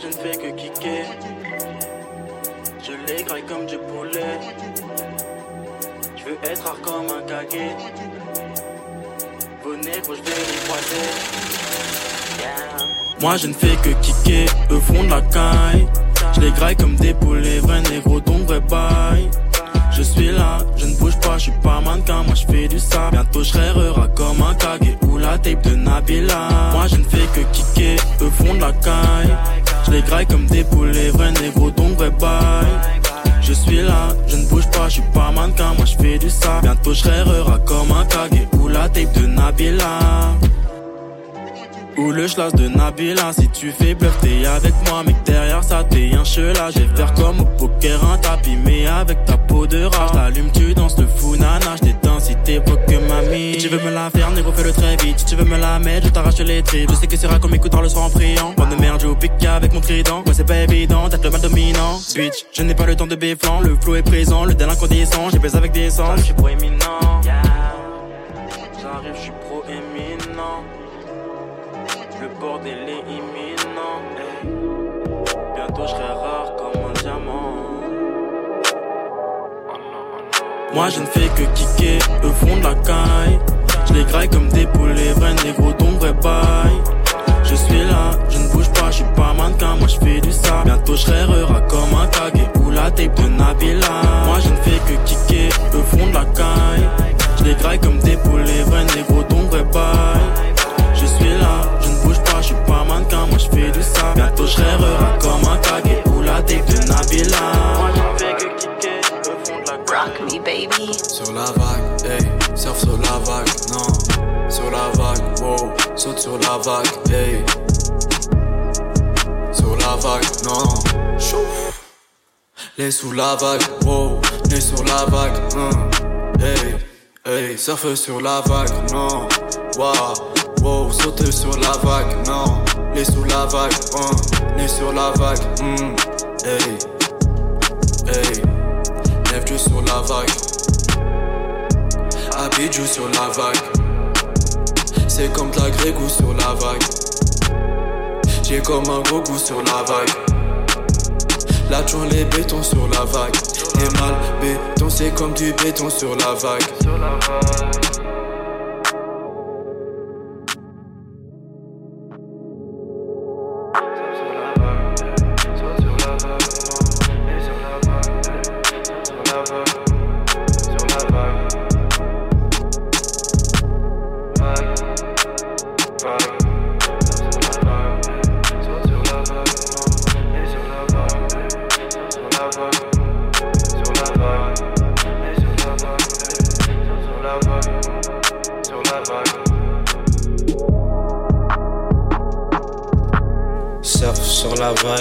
je ne fais que kicker. Je les graille comme du poulet. Je veux être rare comme un caguet. Vos négros, je vais les croiser. Moi je ne fais que kicker, eux font de la caille. Je les graille comme des poulets, vrai négro, donc vrai bail. Je suis là, je ne bouge pas, je suis pas mannequin, moi je fais du sable. Bientôt je serai comme un kage ou la tape de Nabila. Moi je ne fais que kicker, eux font de la caille. Les graille comme des poulets, vrai négro, donc vrai bail. Je suis là, je ne bouge pas, je suis pas mannequin, moi je fais du sable. Bientôt je comme un kage ou la tape de Nabila. Ou le schlass de Nabila Si tu fais bluff t'es avec moi Mec derrière ça t'es un chelage Je vais faire comme au poker un tapis Mais avec ta peau de rage. T'allumes tu danses le fou nana Je si t'es que mamie. Si tu veux me la faire négro fais-le très vite. Si tu veux me la mettre je t'arrache les tripes. Je sais que c'est rare comme écoute le soir en priant Bonne merde je pique avec mon trident. Moi c'est pas évident d'être le mal dominant Switch je n'ai pas le temps de béflant Le flow est présent le délinquant descend. J'ai baisé avec des sens Je suis proéminent. J'arrive je suis proéminent. le bordel est imminent. Bientôt je serai rare comme un diamant. Moi je ne fais que kicker, eux fond de la caille. Je les graille comme des poulets, vrai négro, donc vrai bail. Je suis là, je ne bouge pas, je suis pas mannequin, moi je fais du sable. Bientôt je serai comme un kage ou la tape de Nabila. Moi je ne fais que kicker, eux fond de la caille. Je les graille comme des poulets, vrai négro, donc vrai bail. Suis pas mannequin, moi je fais du sable. Bientôt je rêverai comme un kage ou la tape de Nabila. Moi j'en fais que kicker, au fond de la Rock me baby. Sur la vague, hey, surf sur la vague, non. Sur la vague, wow, saute sur la vague, hey. Sur la vague, non. Chouf. Les sous la vague, wow, les sur la vague, hein. Hey, hey, surfe sur la vague, non. Wow. Wow, sauter sur la vague, non. Les sous la vague, hein. Les sur la vague, hmm. Hey, hey. Lève-tu sur la vague. Abidjou sur la vague. C'est comme de la grégou sur la vague. J'ai comme un gros goût sur la vague. La les bétons sur la vague. Et mal béton, c'est comme du béton sur la vague. Sur la vague.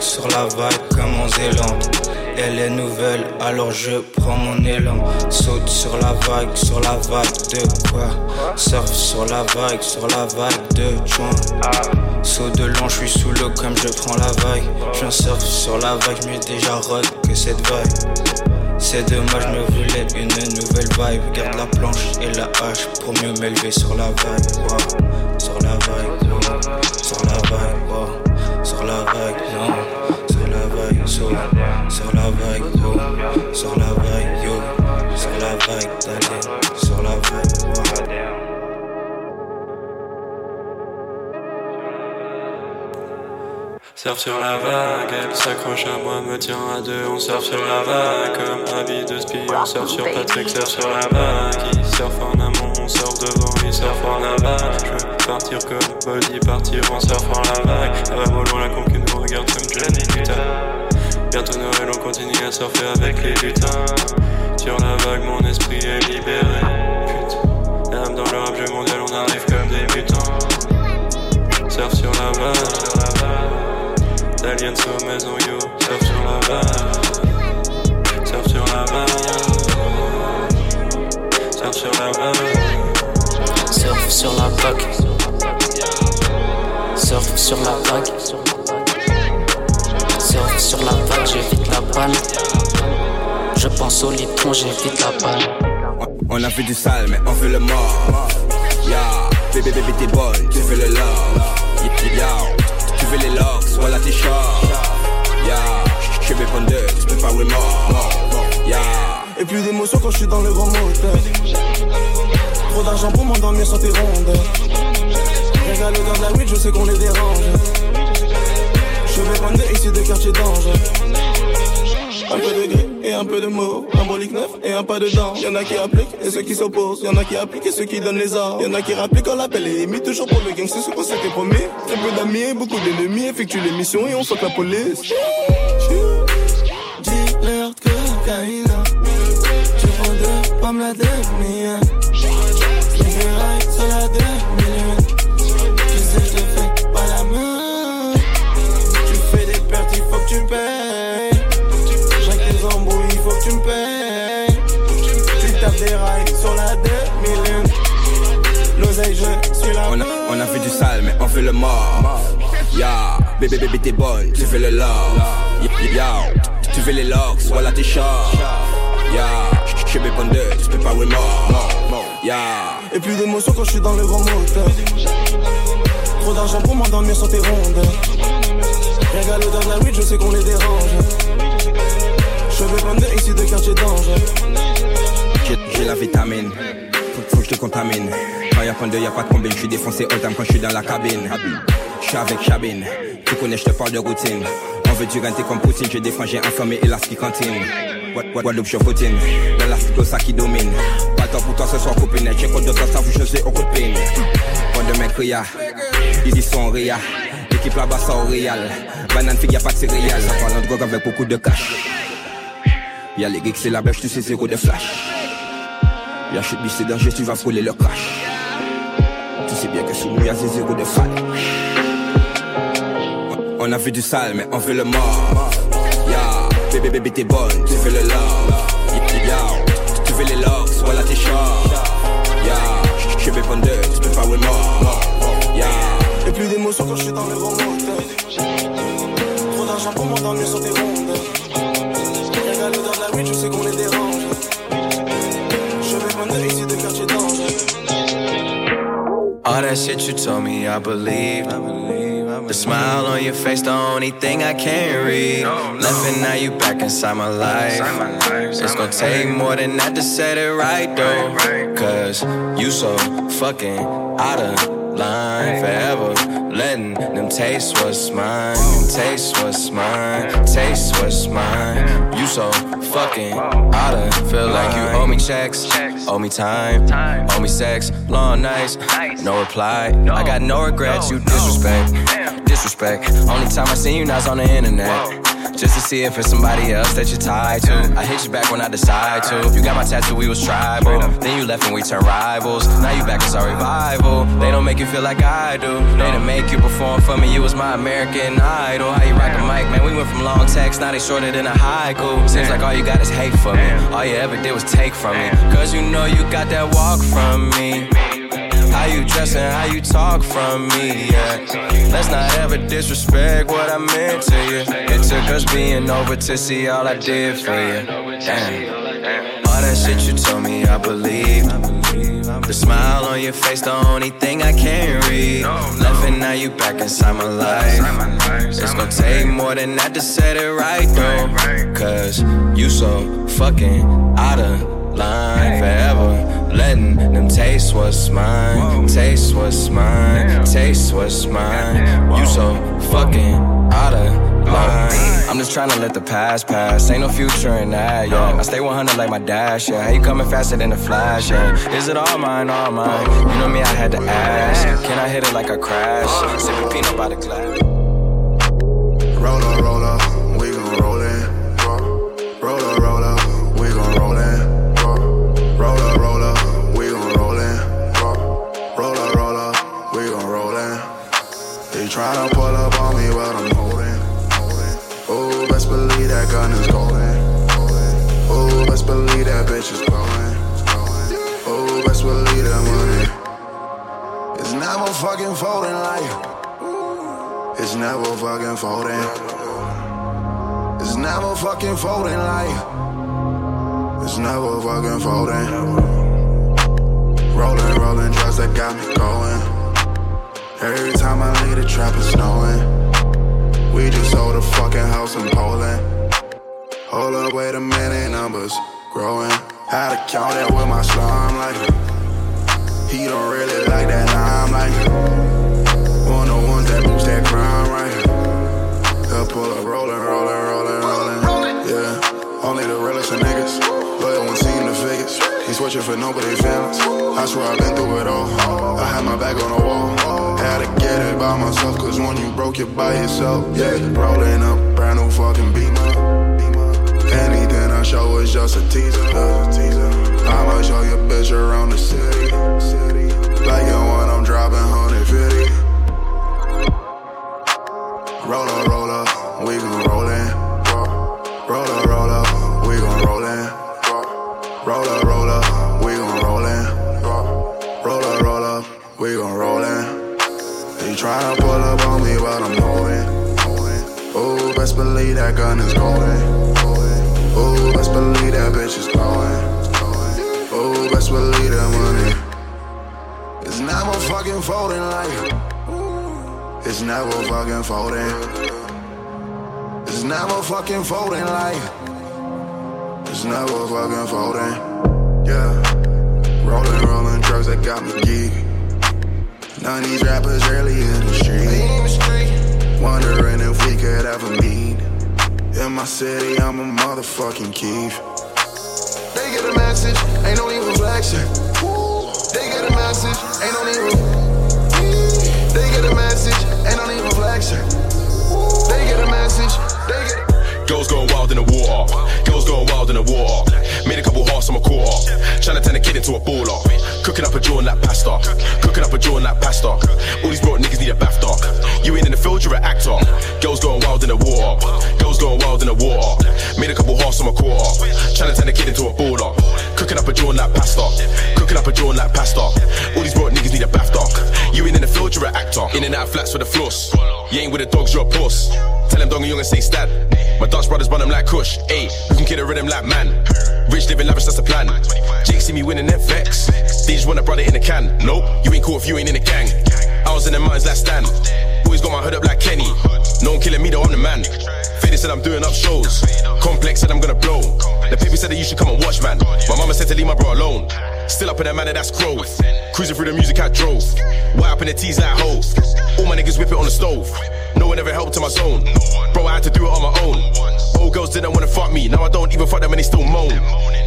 Sur la vague comme en Zélande. Elle est nouvelle, alors je prends mon élan. Saute sur la vague, sur la vague de quoi? Surf sur la vague, sur la vague de joint. Saut de long, je suis sous l'eau comme je prends la vague. Je surf sur la vague, mieux déjà rock que cette vague. C'est dommage, je me voulais une nouvelle vibe. Garde la planche et la hache pour mieux m'élever sur la vague. Sur la vague, Surf sur la vague, elle s'accroche à moi, me tient à deux, on surfe sur la vague Comme habit de spion, on surfe sur Patrick, surf sur la vague. Il surfe en amont, on surfe devant, il surfe en aval. Je veux partir comme Body, partir en surfant la vague. Va loin la concu nous regarde comme Johnny putain Bientôt Noël, on continue à surfer avec les lutins. Sur la vague, mon esprit est libéré. Putain, l'âme dans le rap jeu mondial, on arrive comme des mutants. Surf sur la vague D'aliens aux maisons, yo, surf sur la vague. Surf sur la vague. Surf sur la vague. Surf sur la vague. Surf sur la vague. Surf sur la vague, j'évite la panne. Je pense au litron, j'évite la panne. On a fait du sale, mais on fait le mort. Ya, yeah. bébé, bébé, t'es boy, tu fais le love. Yeah veux les locks, voilà tes chars. Yeah, je répondeur, tu peux pas mort. Et plus d'émotion quand je suis dans le grand moteur. Trop d'argent pour m'endormir sur tes gars de la weed, je sais qu'on les dérange. Je vais prendre ici de quartier danger. Un peu de gris et un peu de mots. Un brolique neuf et un pas de dents. Y'en a qui appliquent et ceux qui s'opposent. Y'en a qui appliquent et ceux qui donnent les ordres. Y'en a qui rappliquent quand l'appel est émis. Toujours pour le gang, c'est ce qu'on s'était promis. Très peu d'amis et beaucoup d'ennemis. Effectue l'émission et on saute la police. Dis-leur que cocaïne. Tu prends deux pommes la demi. Les sur la demi. Fait le mort. Ya, bébé, bébé, t'es bonne, tu fais le love. Ya, tu fais les locks, voilà tes chars. Ya, je suis bépondeux, tu peux pas, mort. Ya. Et plus d'émotion quand je suis dans le grand moteur. Trop d'argent pour m'endormir sur tes rondeurs. Regarde l'odeur de la weed, je sais qu'on les dérange. Je prendre ici de quartier danger. J'ai la vitamine, faut, que je te contamine. Quand y'a point de y'a pas de combine, je suis défoncé all time quand je suis dans la cabine. Je suis avec Chabine, tu connais, je te parle de routine. On veut du renter comme Poutine, j'ai des frangins informés et la ski cantine. Guadeloupe, je routine, dans la ça qui domine. Pas temps pour toi ce soir, copine. J'ai compte de toi, ça vous sais au coup de. Quand de mecs ria, ils y sont ria. L'équipe là-bas, ça au réal. Banane fille, y'a pas de céréales. Ça parle de drogue avec beaucoup de cash. Y'a les geeks, c'est la bêche, tu sais, zéro de flash. Y'a chute, c'est danger, tu vas frôler le crash. Tu sais bien que sous nous, y'a zéro de fall. On a vu du sale, mais on veut le mort. Ya, bébé, bébé, t'es bonne, tu fais le love. Ya, tu veux les locks, voilà tes chars. Ya, je suis bépondeur, tu peux pas mort. Ya. Et plus d'émotion quand je suis dans le grand moteur. Trop d'argent pour m'endormir sur tes rondes je sais qu'on les that shit you told me, I believe. I believe, I believe. The smile on your face, the only thing I can't read. Left and now you back inside my life. It's gonna take more than that to set it right though. Cause you so fucking out of line forever. Letting them taste what's mine, taste what's mine, taste what's mine. You so fucking out of feel like you owe me checks, owe me time, owe me sex, long nights, no reply. I got no regrets, you disrespect, disrespect. Only time I seen you now's on the internet. Just to see if it's somebody else that you're tied to. I hit you back when I decide to. You got my tattoo, we was tribal. Then you left and we turned rivals. Now you back, it's our revival. They don't make you feel like I do. They didn't make you perform for me. You was my American idol. How you rock a mic, man? We went from long text, now they shorter than a haiku. Seems like all you got is hate for me. All you ever did was take from me. Cause you know you got that walk from me. How you dress and how you talk from me, yeah. Let's not ever disrespect what I meant to you. It took us being over to see all I did for you. Damn. All that shit you told me, I believe. The smile on your face, the only thing I can't read. Left and now you back inside my life. It's gonna take more than that to set it right, though. Cause you so fucking out of line forever letting them taste what's mine, taste what's mine, taste what's mine. You so fucking out of line. I'm just trying to let the past pass. Ain't no future in that, yeah. I stay 100 like my dash, yeah. How you coming faster than a flash, yeah? Is it all mine, all mine? You know me, I had to ask. Can I hit it like a crash? Sipping peanut by the glass. Roller, roller, we believe that bitch is glowing. Oh, best believe that money. It's never fucking folding like. It's never fucking folding. It's never fucking folding like. It's never fucking folding. Rolling, rolling drugs that got me going. Every time I leave the trap, it's snowing. We just sold a fucking house in Poland. Hold up, wait a minute, numbers growing. Had to count it with my slime like He don't really like that lime like One of the ones that boost that crime right He'll pull up, rolling, rolling, rolling, rolling. Yeah, only the realest of niggas. Loyal one seen the figures. Ain't switching for nobody's feelings. I swear I've been through it all. I had my back on the wall. Had to get it by myself, cause when you broke, it by yourself. Yeah, rolling up, brand new fucking beamer. I show is just a teaser. I'ma show your never fucking folding like. It's never fucking folding. Yeah. Rolling, rolling drugs that got me geek. None of these rappers really in the street. Wondering if we could ever meet. In my city, I'm a motherfucking Keith. They get a message, ain't no need reflection. They get a message, ain't no need They get a message, ain't no need reflection. They get a message, Girls going wild in the water. Girls going wild in the water. Made a couple hearts on my quarter. Trying to turn a kid into a baller. Cooking up a in that pasta. Cooking up a in that pasta. All these broke niggas need a BAFTA. You ain't in the field, you're an actor. Girls going wild in the water. Girls going wild in the water. Made a couple hearts on my quarter. Trying to turn a kid into a baller. Cooking up a in that pasta. Cooking up a in that pasta. All these broke niggas need a BAFTA. You ain't in the field, you're an actor. In and out flats for the floss. You ain't with the dogs, you're a puss. Tell them dong young and say stab. My Dutch brothers run them like Kush. Ayy, we can kill a rhythm like man. Rich living lavish, that's the plan. Jake see me winning their vex. They just want a brother in the can. Nope, you ain't cool if you ain't in the gang. I was in the mountains like Stan. Boys got my hood up like Kenny. No one killing me though, I'm the man. Said I'm doing up shows. Complex said I'm gonna blow. The paper said that you should come and watch, man. My mama said to leave my bro alone. Still up in that manner, that's growth. Cruising through the music I drove. White up in the tees like hoes. All my niggas whip it on the stove. No one ever helped to my zone. Bro, I had to do it on my own. Old girls didn't wanna fuck me. Now I don't even fuck them and they still moan.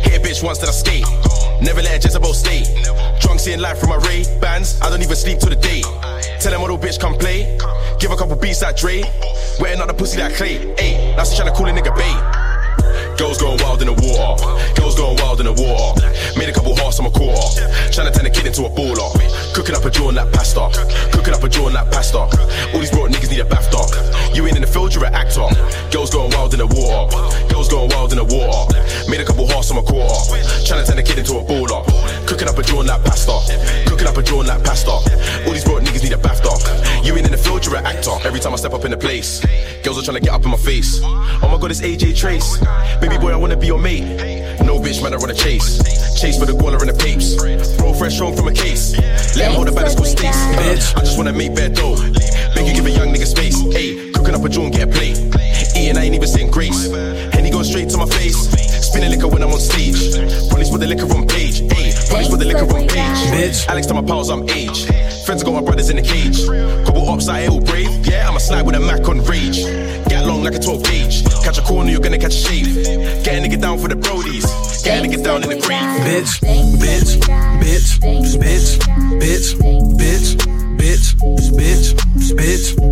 Hit a bitch once that I skate. Never let a Jezebel stay. Drunk seeing life from my Ray bands. I don't even sleep till the day. Tell them little bitch come play. Give a couple beats like Dre. Wetting up the pussy like Clay. Ayy, now she tryna call a nigga bait. Girls going wild in the water. Girls going wild in the water. Made a couple hearts on my quarter. Trying to turn a kid into a baller. Cooking up a jaw in that pasta. Cooking up a jaw in that pasta. All these broad niggas need a BAFTA. You ain't in the field, you're an actor. Girls going wild in the water. Girls going wild in the water. Made a couple hearts on my quarter. Trying to turn a kid into a baller. Cooking up a jaw in that pasta. Cooking up a jaw in that pasta. All these broad niggas need a BAFTA. You ain't in the field, you're an actor. Every time I step up in the place, girls are trying to get up in my face. Oh my god, it's AJ Tracey. Baby boy, I wanna be your mate. No bitch, man, I wanna chase. Chase for the guala and the papes. Bro, fresh home from a case. Let him hold the baddest school states. Bitch, I just wanna make bad dough. Make you give a young nigga space. Hey, cooking up a joint, get a plate. Eating, I ain't even saying grace. Henny going straight to my face. Spinning liquor when I'm on stage. Police with the liquor on page. Hey, police with the liquor on page. Bitch, Alex to my pals, I'm age. 12 gauge. Catch a corner, you're gonna catch a shave. Get a nigga down for the brodies. Get a nigga down in the grave. Bitch, bitch, bitch, bitch, bitch, bitch, bitch, bitch, bitch, bitch,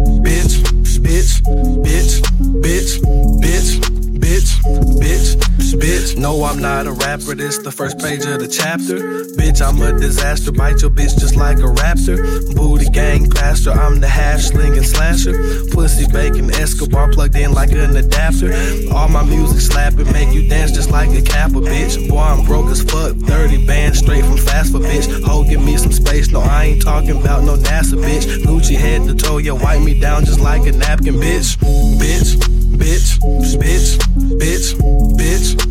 No, I'm not a rapper. This the first page of the chapter. Bitch, I'm a disaster. Bite your bitch just like a raptor. Booty gang pastor. I'm the hash slinging slasher. Pussy bacon Escobar plugged in like an adapter. All my music slapping, make you dance just like a kappa, bitch. Boy, I'm broke as fuck. 30 bands straight from fast for bitch. Ho, give me some space. No, I ain't talking about no NASA, bitch. Gucci head to toe, yeah, wipe me down just like a napkin, bitch. Bitch, bitch, bitch, bitch, bitch,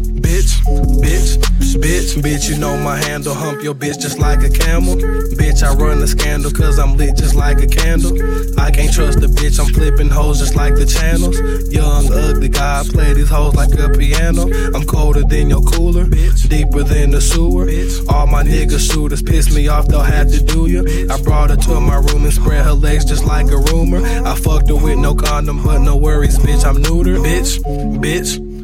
bitch, bitch, bitch, Bitch, bitch, you know my handle. Hump your bitch just like a camel. Bitch, I run the scandal cause I'm lit just like a candle. I can't trust the bitch, I'm flipping hoes just like the channels. Young, ugly guy, play these hoes like a piano. I'm colder than your cooler, deeper than the sewer. All my niggas shooters piss me off, they'll have to do you. I brought her to my room and spread her legs just like a rumor. I fucked her with no condom, but no worries, bitch, I'm neuter. Bitch, bitch, bitch,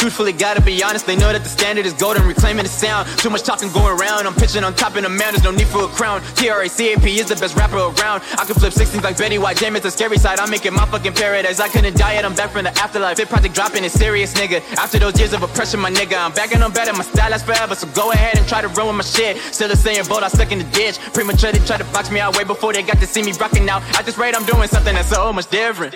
Truthfully, gotta be honest. They know that the standard is golden, reclaiming the sound. Too much talking going around. I'm pitching on top of the man. There's no need for a crown. TRACAP is the best rapper around. I can flip 16s like Betty White. Damn, it's a scary side. I'm making my fucking paradise. I couldn't die yet. I'm back from the afterlife. Fit project dropping is serious, nigga. After those years of oppression, my nigga, I'm back and I'm better. My style lasts forever. So go ahead and try to ruin my shit. Still the same boat. I stuck in the ditch. Premature, they try to box me out way before they got to see me rocking out. At this rate, I'm doing something that's so much different.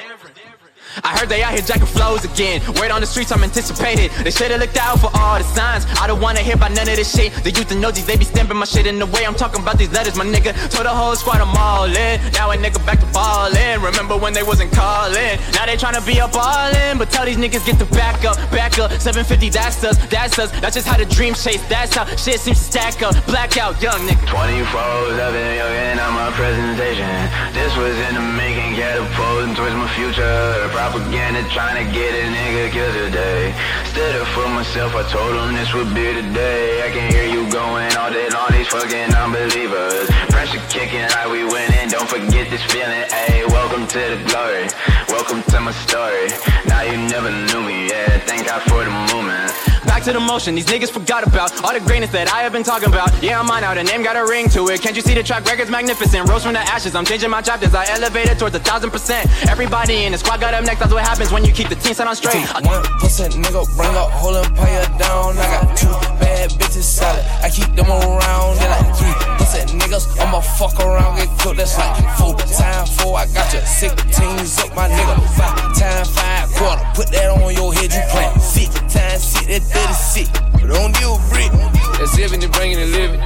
I heard they out here jacking flows again. Word on the streets, I'm anticipated. They should've looked out for all the signs. I don't wanna hear about none of this shit. The youth and these they be stamping my shit in the way. I'm talking about these letters, my nigga. Told the whole squad I'm all in. Now a nigga back to ballin'. Remember when they wasn't calling? Now they tryna be up all in. But tell these niggas get the back up, back up. 750, that's us, that's us. That's just how the dream chase. That's how shit seems to stack up. Blackout, young nigga. 24 7 young on my presentation. This was in the making, catapulting towards my future. Propaganda trying to get a nigga killed today. Stood up for myself, I told them this would be the day. I can hear you going all day long, these fucking unbelievers. Pressure kicking like we winning, don't forget this feeling. Ayy, welcome to the glory, welcome to my story. Now you never knew me, yeah, thank God for the movement. Back to the motion, these niggas forgot about all the greatness that I have been talking about. Yeah, I'm on out, a name got a ring to it. Can't you see the track record's magnificent? Rose from the ashes, I'm changing my chapters. I elevated towards a thousand percent. Everybody in the squad got up next, that's what happens when you keep the team set on straight. Take one percent, nigga, bring up whole empire down. I got two bad bitches solid. I keep them around. They like three percent niggas. I'ma fuck around, get cooked. That's like four time four. I got you six teams up, my nigga. Five time five quarter. Put that on your head, you plan. Six times six, that 36. But don't deal with brick. That's 70, bringing and living.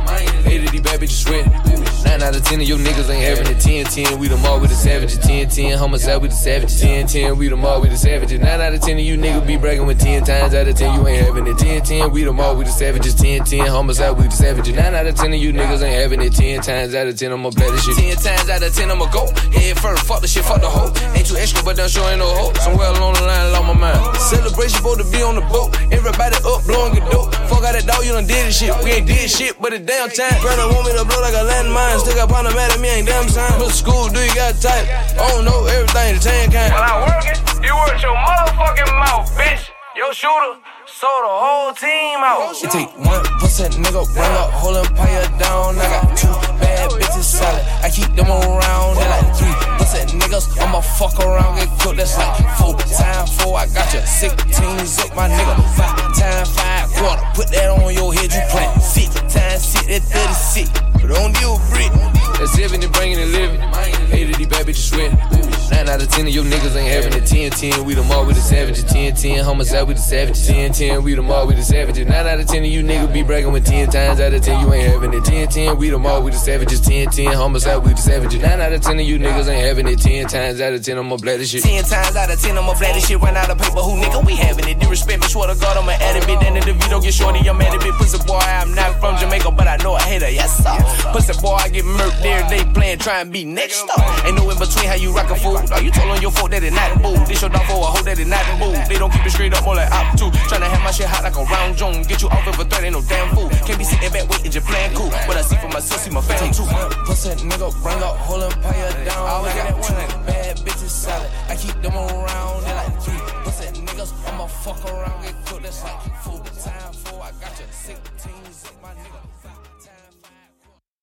Eight of these bad bitches sweating. Nine out of ten of your niggas ain't having it. 10 10, we them all with the savages. 10 10, homicide with the savages. 10 10, we them all with the savages. Nine out of ten of you niggas be bragging with 10 times out of 10, you ain't having it. 10 10, we them all with the savages. 10 10, homicide with the savages. Nine out of ten of you niggas ain't having it. 10 times out of 10, I'ma play this shit. 10 times out of 10, I'ma go. Head first, fuck the shit, fuck the hoe. Ain't too extra, but done sure ain't no hoe. Somewhere along the line, lost my mind. Celebration for to be on the boat. Everybody up, blowing good dope. Fuck out that dog, you done did this shit. We ain't did shit, but it's damn time. Brother want me to blow like a landmine. Still got partner mad at me, ain't damn sign. But school, do you got type? I don't know everything, the same kind. When I working, you work your motherfucking mouth, bitch. Your shooter sold the whole team out. It take one percent, nigga, bring up whole empire down. I got two bad bitches solid. I keep them around. They like three percent niggas. I'ma fuck around, get cooked. That's like four time four. I got you six teams up, my nigga. 10 10, we them all with the savages. 10 10, homicide with the savages. 10 10, we them all with the savages. Nine out of ten of you niggas be bragging with 10 times out of 10, you ain't having it. 10 10, we them all with the savages. 10 10, homicide with the savages. Nine out of ten of you niggas ain't having it. 10 times out of 10, I'ma blast this shit. 10 times out of 10, I'ma flat this shit. Run out of paper, who swear to God, I'm an addict. Then the DeVito get shorty, I'm at. Pussy boy, I'm not from Jamaica, but I know a hater, yes, sir. Pussy boy, I get murked every day playing, try and be next up. Ain't no in between how you rockin' fool. Are you told on your folk that it not boo? This your dog for a hoe that it not boo. They don't keep it straight up, more like too. two. Tryna have my shit hot like a round joint. Get you off of a threat, ain't no damn fool. Can't be sitting back waiting, just playing cool. What I see for myself, see my family too. Pussy nigga, bring up, whole empire down. I always got that one, bad bitches solid. I keep them around and I keep pussy I'ma fuck around, get cooked, that's like full time.